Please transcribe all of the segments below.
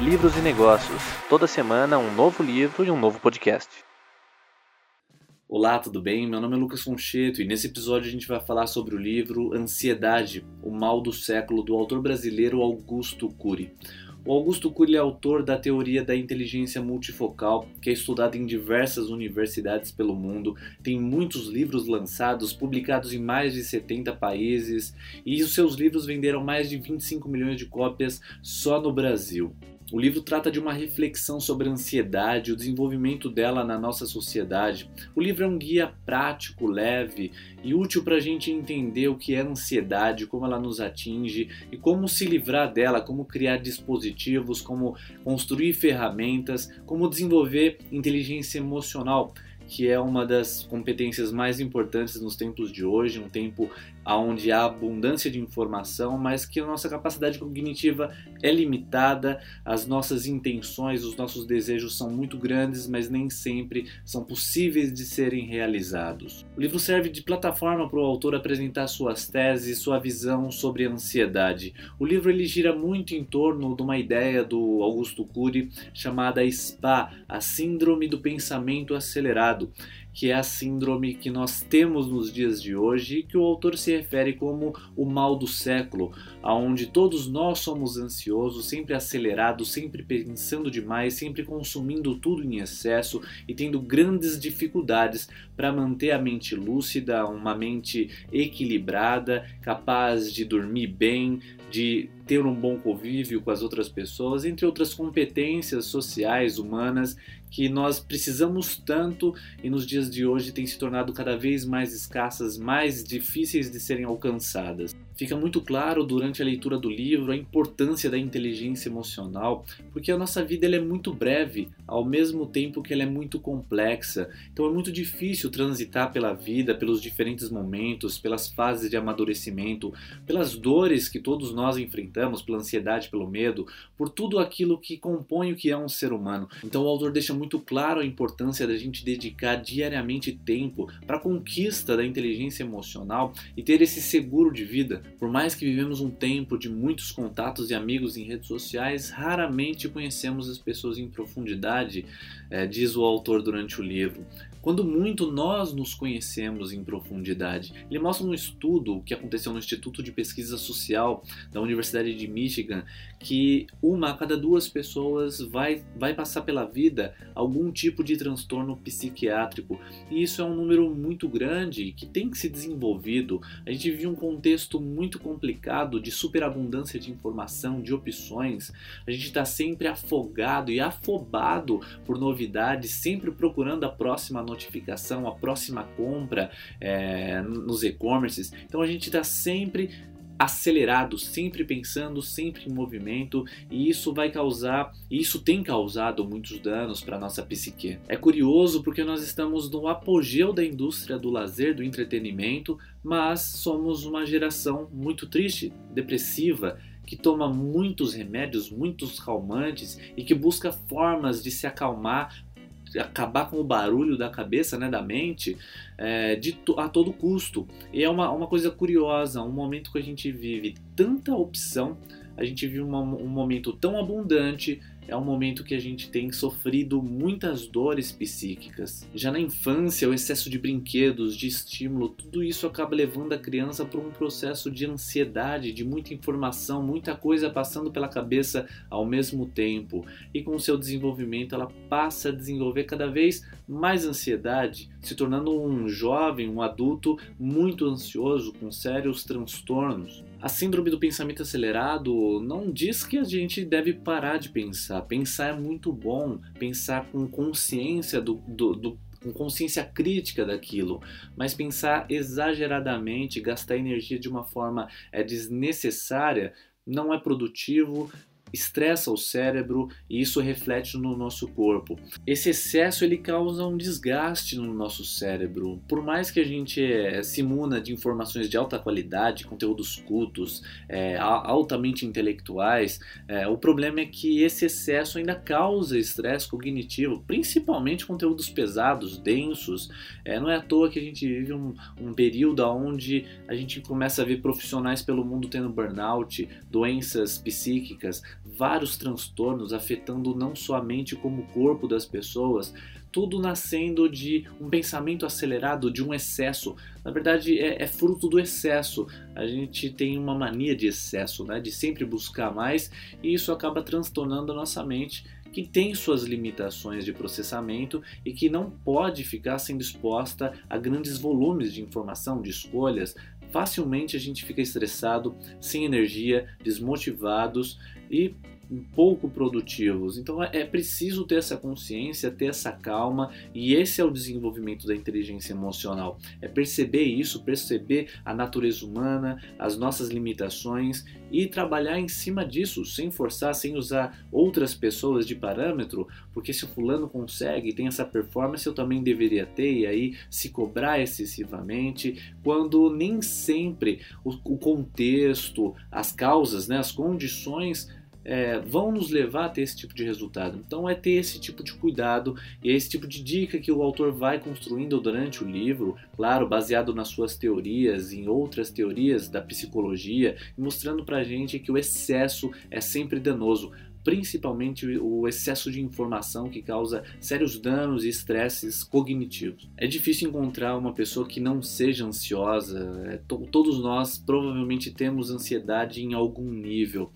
livros e negócios. Toda semana um novo livro e um novo podcast. Olá, tudo bem? Meu nome é Lucas Foncheto e nesse episódio a gente vai falar sobre o livro Ansiedade, o mal do século do autor brasileiro Augusto Cury. O Augusto Cury é autor da teoria da inteligência multifocal, que é estudada em diversas universidades pelo mundo, tem muitos livros lançados, publicados em mais de 70 países, e os seus livros venderam mais de 25 milhões de cópias só no Brasil. O livro trata de uma reflexão sobre a ansiedade, o desenvolvimento dela na nossa sociedade. O livro é um guia prático, leve e útil para a gente entender o que é ansiedade, como ela nos atinge e como se livrar dela, como criar dispositivos, como construir ferramentas, como desenvolver inteligência emocional que é uma das competências mais importantes nos tempos de hoje, um tempo onde há abundância de informação, mas que a nossa capacidade cognitiva é limitada, as nossas intenções, os nossos desejos são muito grandes, mas nem sempre são possíveis de serem realizados. O livro serve de plataforma para o autor apresentar suas teses, sua visão sobre a ansiedade. O livro ele gira muito em torno de uma ideia do Augusto Cury chamada SPA, a Síndrome do Pensamento Acelerado que é a síndrome que nós temos nos dias de hoje e que o autor se refere como o mal do século, aonde todos nós somos ansiosos, sempre acelerados, sempre pensando demais, sempre consumindo tudo em excesso e tendo grandes dificuldades para manter a mente lúcida, uma mente equilibrada, capaz de dormir bem, de ter um bom convívio com as outras pessoas, entre outras competências sociais, humanas, que nós precisamos tanto e nos dias de hoje têm se tornado cada vez mais escassas, mais difíceis de serem alcançadas. Fica muito claro durante a leitura do livro a importância da inteligência emocional, porque a nossa vida ela é muito breve, ao mesmo tempo que ela é muito complexa. Então é muito difícil transitar pela vida, pelos diferentes momentos, pelas fases de amadurecimento, pelas dores que todos nós enfrentamos, pela ansiedade, pelo medo, por tudo aquilo que compõe o que é um ser humano. Então o autor deixa muito claro a importância da gente dedicar diariamente tempo para a conquista da inteligência emocional e ter esse seguro de vida por mais que vivemos um tempo de muitos contatos e amigos em redes sociais, raramente conhecemos as pessoas em profundidade, é, diz o autor durante o livro quando muito nós nos conhecemos em profundidade. Ele mostra um estudo que aconteceu no Instituto de Pesquisa Social da Universidade de Michigan que uma a cada duas pessoas vai, vai passar pela vida algum tipo de transtorno psiquiátrico. E isso é um número muito grande que tem que ser desenvolvido. A gente vive um contexto muito complicado de superabundância de informação, de opções. A gente está sempre afogado e afobado por novidades, sempre procurando a próxima notificação, a próxima compra é, nos e-commerces. Então a gente está sempre acelerado, sempre pensando, sempre em movimento, e isso vai causar, e isso tem causado muitos danos para nossa psique. É curioso porque nós estamos no apogeu da indústria do lazer, do entretenimento, mas somos uma geração muito triste, depressiva, que toma muitos remédios, muitos calmantes e que busca formas de se acalmar acabar com o barulho da cabeça, né, da mente, é, de, a todo custo. E é uma, uma coisa curiosa, um momento que a gente vive tanta opção, a gente vive uma, um momento tão abundante é um momento que a gente tem sofrido muitas dores psíquicas. Já na infância, o excesso de brinquedos, de estímulo, tudo isso acaba levando a criança para um processo de ansiedade, de muita informação, muita coisa passando pela cabeça ao mesmo tempo. E com o seu desenvolvimento, ela passa a desenvolver cada vez mais ansiedade, se tornando um jovem, um adulto muito ansioso, com sérios transtornos. A síndrome do pensamento acelerado não diz que a gente deve parar de pensar. Pensar é muito bom, pensar com consciência do, do, do com consciência crítica daquilo, mas pensar exageradamente, gastar energia de uma forma é, desnecessária não é produtivo, estressa o cérebro e isso reflete no nosso corpo. Esse excesso ele causa um desgaste no nosso cérebro. Por mais que a gente é, se imuna de informações de alta qualidade, conteúdos cultos, é, altamente intelectuais, é, o problema é que esse excesso ainda causa estresse cognitivo, principalmente conteúdos pesados, densos. Não é à toa que a gente vive um, um período onde a gente começa a ver profissionais pelo mundo tendo burnout, doenças psíquicas, vários transtornos afetando não só a mente como o corpo das pessoas, tudo nascendo de um pensamento acelerado, de um excesso. Na verdade, é, é, fruto do excesso. A gente tem uma mania de excesso, né? de sempre buscar mais, e isso acaba transtornando a nossa mente, que tem suas limitações de processamento e que não pode ficar sendo exposta a grandes volumes de informação, de escolhas. Facilmente a gente fica estressado, sem energia, desmotivados e pouco produtivos. Então é, é preciso ter essa consciência, ter essa calma, e esse é o desenvolvimento da inteligência emocional. É perceber isso, perceber a natureza humana, as nossas limitações e trabalhar em cima disso, sem forçar, sem usar outras pessoas de parâmetro, porque se o fulano consegue, tem essa performance, eu também deveria ter, e aí se cobrar excessivamente, quando nem sempre o, o contexto, as causas, né, as condições é, vão nos levar a ter esse tipo de resultado. Então é ter esse tipo de cuidado e é esse tipo de dica que o autor vai construindo durante o livro, claro, baseado nas suas teorias, em outras teorias da psicologia, mostrando pra gente que o excesso é sempre danoso principalmente o excesso de informação que causa sérios danos e estresses cognitivos. É difícil encontrar uma pessoa que não seja ansiosa, é, todos nós provavelmente temos ansiedade em algum nível.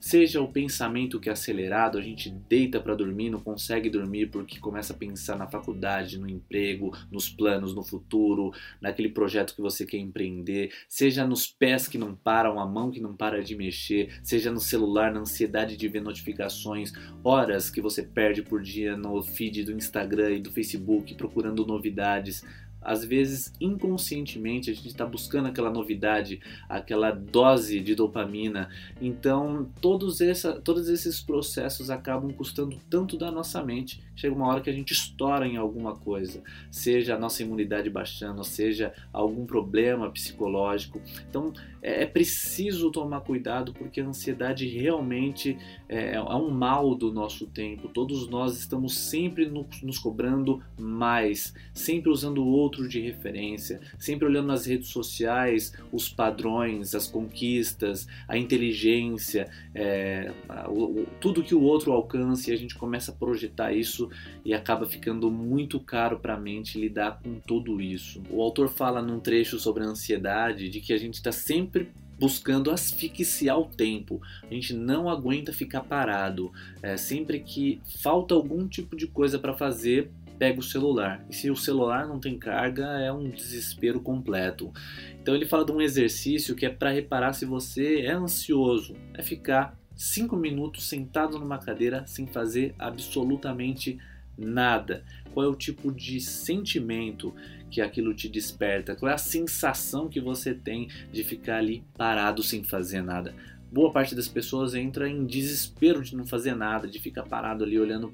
Seja o pensamento que é acelerado, a gente deita para dormir, não consegue dormir porque começa a pensar na faculdade, no emprego, nos planos, no futuro, naquele projeto que você quer empreender, seja nos pés que não param, a mão que não para de mexer, seja no celular, na ansiedade de ver notificações, horas que você perde por dia no feed do Instagram e do Facebook procurando novidades às vezes inconscientemente a gente está buscando aquela novidade, aquela dose de dopamina. Então todos, essa, todos esses processos acabam custando tanto da nossa mente. Chega uma hora que a gente estoura em alguma coisa, seja a nossa imunidade baixando, seja algum problema psicológico. Então é, é preciso tomar cuidado porque a ansiedade realmente é, é um mal do nosso tempo. Todos nós estamos sempre no, nos cobrando mais, sempre usando o outro de referência, sempre olhando nas redes sociais os padrões, as conquistas, a inteligência, é, o, o, tudo que o outro alcança e a gente começa a projetar isso e acaba ficando muito caro para a mente lidar com tudo isso. O autor fala num trecho sobre a ansiedade de que a gente está sempre buscando asfixiar o tempo. A gente não aguenta ficar parado. É, sempre que falta algum tipo de coisa para fazer, pega o celular. E se o celular não tem carga, é um desespero completo. Então ele fala de um exercício que é para reparar se você é ansioso, é ficar cinco minutos sentado numa cadeira sem fazer absolutamente nada. Qual é o tipo de sentimento que aquilo te desperta? Qual é a sensação que você tem de ficar ali parado sem fazer nada? Boa parte das pessoas entra em desespero de não fazer nada, de ficar parado ali olhando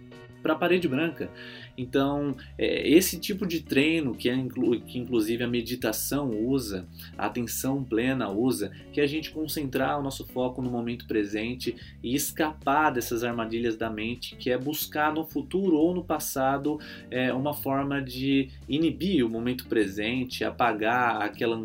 para a parede branca. Então, é, esse tipo de treino que, é, que inclusive a meditação usa, a atenção plena usa, que é a gente concentrar o nosso foco no momento presente e escapar dessas armadilhas da mente, que é buscar no futuro ou no passado é, uma forma de inibir o momento presente, apagar aquela,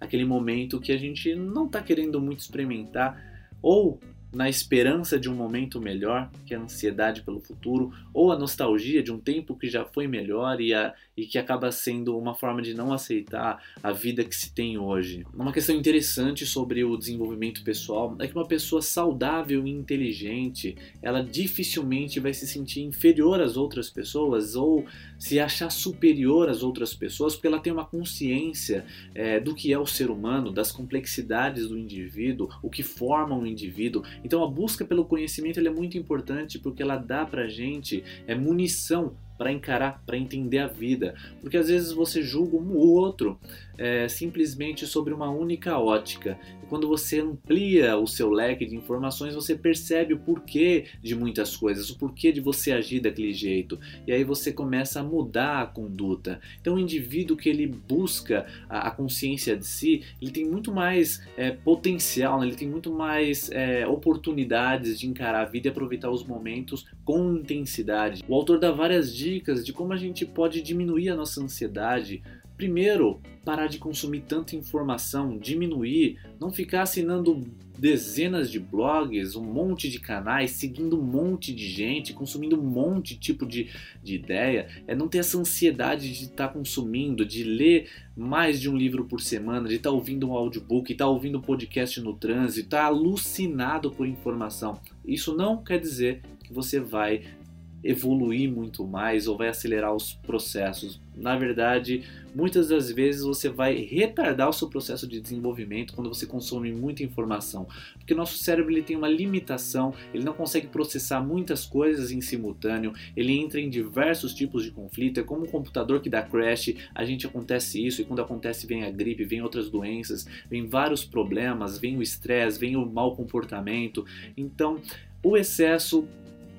aquele momento que a gente não está querendo muito experimentar ou na esperança de um momento melhor, que é a ansiedade pelo futuro, ou a nostalgia de um tempo que já foi melhor e, a, e que acaba sendo uma forma de não aceitar a vida que se tem hoje. Uma questão interessante sobre o desenvolvimento pessoal é que uma pessoa saudável e inteligente, ela dificilmente vai se sentir inferior às outras pessoas ou se achar superior às outras pessoas, porque ela tem uma consciência é, do que é o ser humano, das complexidades do indivíduo, o que forma um indivíduo. Então a busca pelo conhecimento é muito importante porque ela dá pra gente é, munição para encarar, para entender a vida. Porque às vezes você julga um o outro é, simplesmente sobre uma única ótica. E quando você amplia o seu leque de informações, você percebe o porquê de muitas coisas, o porquê de você agir daquele jeito. E aí você começa a mudar a conduta. Então o indivíduo que ele busca a, a consciência de si, ele tem muito mais é, potencial, né? ele tem muito mais é, oportunidades de encarar a vida e aproveitar os momentos com intensidade. O autor dá várias dicas dicas de como a gente pode diminuir a nossa ansiedade Primeiro, parar de consumir tanta informação, diminuir, não ficar assinando dezenas de blogs, um monte de canais, seguindo um monte de gente, consumindo um monte de tipo de, de ideia, é não ter essa ansiedade de estar tá consumindo, de ler mais de um livro por semana, de estar tá ouvindo um audiobook, estar tá ouvindo um podcast no trânsito, estar tá alucinado por informação. Isso não quer dizer que você vai evoluir muito mais ou vai acelerar os processos. Na verdade, muitas das vezes você vai retardar o seu processo de desenvolvimento quando você consome muita informação, porque o nosso cérebro ele tem uma limitação, ele não consegue processar muitas coisas em simultâneo, ele entra em diversos tipos de conflito, é como um computador que dá crash, a gente acontece isso e quando acontece vem a gripe, vem outras doenças, vem vários problemas, vem o estresse, vem o mau comportamento. Então, o excesso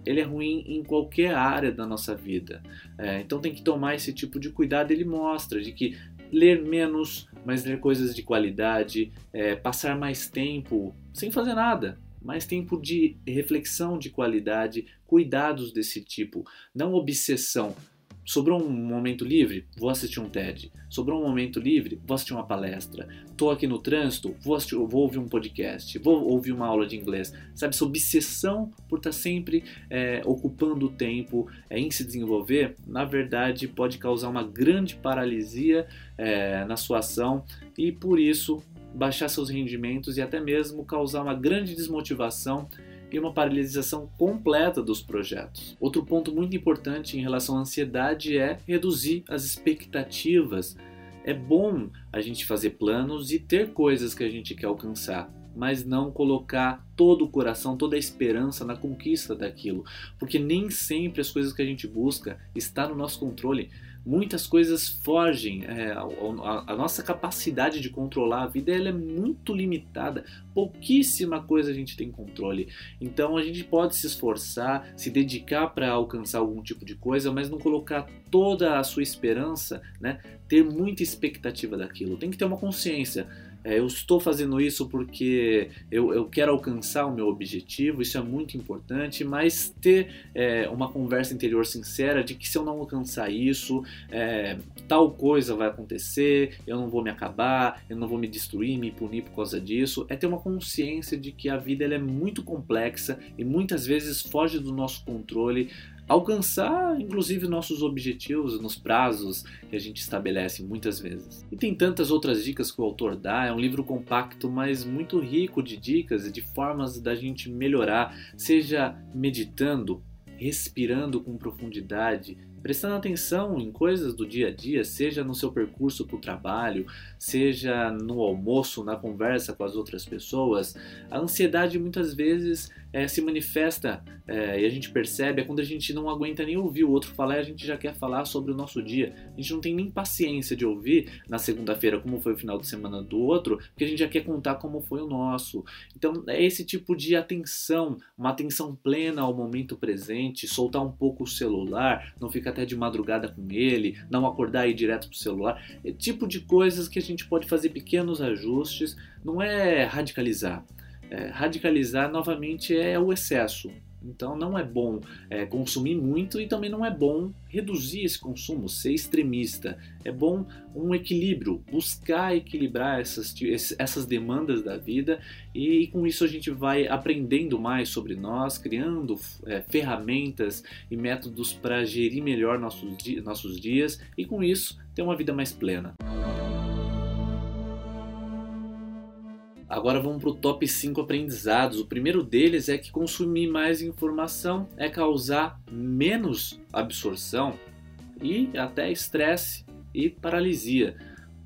ele é ruim em qualquer área da nossa vida. É, então tem que tomar esse tipo de cuidado. Ele mostra de que ler menos, mas ler coisas de qualidade, é, passar mais tempo sem fazer nada, mais tempo de reflexão de qualidade, cuidados desse tipo, não obsessão. Sobrou um momento livre? Vou assistir um TED. Sobrou um momento livre? Vou assistir uma palestra. Estou aqui no trânsito? Vou, assistir, vou, ouvir um podcast. Vou ouvir uma aula de inglês. Sabe, essa obsessão por estar tá sempre é, ocupando o tempo é, em se desenvolver, na verdade, pode causar uma grande paralisia é, na sua ação e, por isso, baixar seus rendimentos e até mesmo causar uma grande desmotivação e uma paralisação completa dos projetos. Outro ponto muito importante em relação à ansiedade é reduzir as expectativas. É bom a gente fazer planos e ter coisas que a gente quer alcançar, mas não colocar todo o coração, toda a esperança na conquista daquilo, porque nem sempre as coisas que a gente busca está no nosso controle muitas coisas fogem. É, a, a, nossa capacidade de controlar a vida ela é muito limitada. Pouquíssima coisa a gente tem controle. Então a gente pode se esforçar, se dedicar para alcançar algum tipo de coisa, mas não colocar toda a sua esperança, né? Ter muita expectativa daquilo. Tem que ter uma consciência eu estou fazendo isso porque eu, eu, quero alcançar o meu objetivo, isso é muito importante, mas ter é, uma conversa interior sincera de que se eu não alcançar isso, é, tal coisa vai acontecer, eu não vou me acabar, eu não vou me destruir, me punir por causa disso, é ter uma consciência de que a vida é muito complexa e muitas vezes foge do nosso controle alcançar, inclusive, nossos objetivos nos prazos que a gente estabelece muitas vezes. E tem tantas outras dicas que o autor dá, é um livro compacto, mas muito rico de dicas e de formas da gente melhorar, seja meditando, respirando com profundidade, prestando atenção em coisas do dia a dia, seja no seu percurso para o trabalho, seja no almoço, na conversa com as outras pessoas, a ansiedade muitas vezes é, se manifesta é, e a gente percebe é quando a gente não aguenta nem ouvir o outro falar e a gente já quer falar sobre o nosso dia. A gente não tem nem paciência de ouvir na segunda-feira como foi o final de semana do outro, porque a gente já quer contar como foi o nosso. Então é esse tipo de atenção, uma atenção plena ao momento presente, soltar um pouco o celular, não ficar até de madrugada com ele, não acordar e ir direto pro celular. É tipo de coisas que a gente pode fazer pequenos ajustes, não é radicalizar. É, radicalizar novamente é o excesso. Então não é bom é, consumir muito e também não é bom reduzir esse consumo, ser extremista. É bom um equilíbrio, buscar equilibrar essas, essas demandas da vida e, e com isso a gente vai aprendendo mais sobre nós, criando é, ferramentas e métodos para gerir melhor nossos, nossos dias e com isso ter uma vida mais plena. Agora vamos para o top 5 aprendizados. O primeiro deles é que consumir mais informação é causar menos absorção e até estresse e paralisia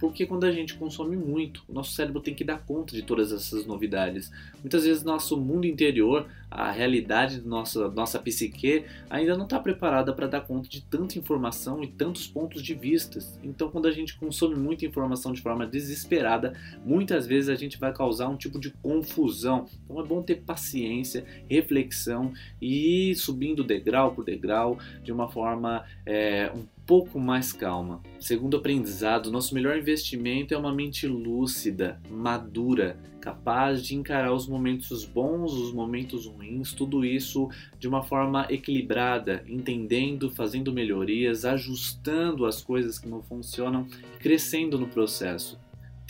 porque quando a gente consome muito, o nosso cérebro tem que dar conta de todas essas novidades. Muitas vezes nosso mundo interior, a realidade da nossa, nossa psique, ainda não está preparada para dar conta de tanta informação e tantos pontos de vista. Então, quando a gente consome muita informação de forma desesperada, muitas vezes a gente vai causar um tipo de confusão. Então, é bom ter paciência, reflexão e ir subindo degrau por degrau de uma forma é, um pouco mais calma. Segundo aprendizado, nosso melhor investimento é uma mente lúcida, madura, capaz de encarar os momentos bons, os momentos ruins tudo isso de uma forma equilibrada, entendendo, fazendo melhorias, ajustando as coisas que não funcionam, crescendo no processo.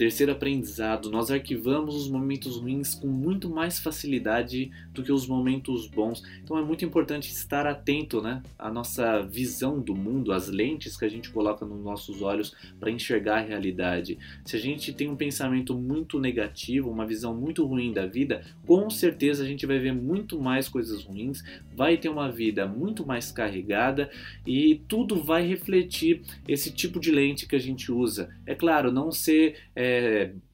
Terceiro aprendizado: nós arquivamos os momentos ruins com muito mais facilidade do que os momentos bons. Então é muito importante estar atento né, à nossa visão do mundo, às lentes que a gente coloca nos nossos olhos para enxergar a realidade. Se a gente tem um pensamento muito negativo, uma visão muito ruim da vida, com certeza a gente vai ver muito mais coisas ruins, vai ter uma vida muito mais carregada e tudo vai refletir esse tipo de lente que a gente usa. É claro, não ser. É,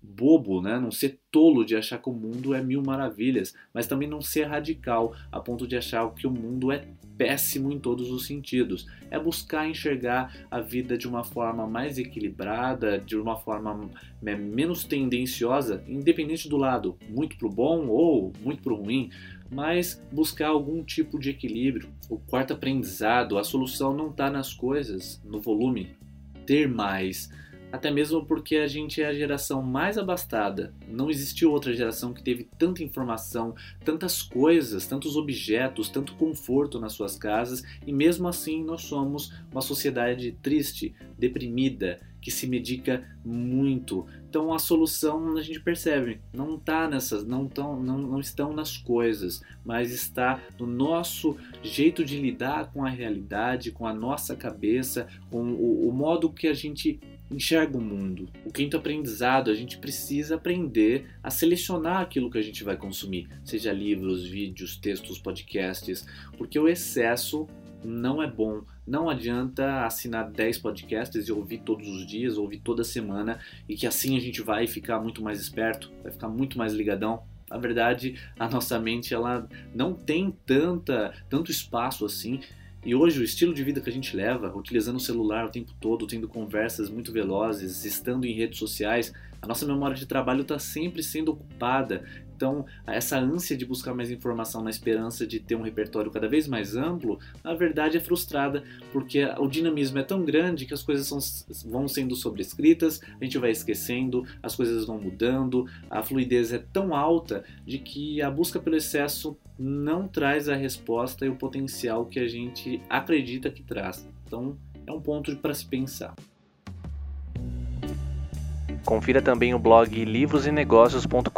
bobo, né? não ser tolo de achar que o mundo é mil maravilhas, mas também não ser radical a ponto de achar que o mundo é péssimo em todos os sentidos. É buscar enxergar a vida de uma forma mais equilibrada, de uma forma né, menos tendenciosa, independente do lado, muito para o bom ou muito para o ruim, mas buscar algum tipo de equilíbrio. O quarto aprendizado, a solução não está nas coisas, no volume, ter mais até mesmo porque a gente é a geração mais abastada. Não existiu outra geração que teve tanta informação, tantas coisas, tantos objetos, tanto conforto nas suas casas, e mesmo assim nós somos uma sociedade triste, deprimida, que se medica muito. Então a solução a gente percebe, não tá nessas, não, tão, não, não estão nas coisas, mas está no nosso jeito de lidar com a realidade, com a nossa cabeça, com o, o modo que a gente enxerga o mundo. O quinto aprendizado, a gente precisa aprender a selecionar aquilo que a gente vai consumir, seja livros, vídeos, textos, podcasts, porque o excesso não é bom. Não adianta assinar 10 podcasts e ouvir todos os dias, ouvir toda semana e que assim a gente vai ficar muito mais esperto, vai ficar muito mais ligadão. Na verdade, a nossa mente ela não tem tanta, tanto espaço assim e hoje o estilo de vida que a gente leva, utilizando o celular o tempo todo, tendo conversas muito velozes, estando em redes sociais, a nossa memória de trabalho está sempre sendo ocupada. Então, essa ânsia de buscar mais informação na esperança de ter um repertório cada vez mais amplo, na verdade é frustrada, porque o dinamismo é tão grande que as coisas são, vão sendo sobrescritas, a gente vai esquecendo, as coisas vão mudando, a fluidez é tão alta de que a busca pelo excesso não traz a resposta e o potencial que a gente acredita que traz. Então, é um ponto para se pensar. Confira também o blog livrosenegócios.com.br.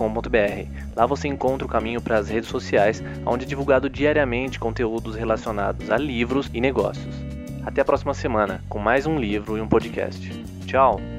Lá você encontra o caminho para as redes sociais, onde é divulgado diariamente conteúdos relacionados a livros e negócios. Até a próxima semana, com mais um livro e um podcast. Tchau!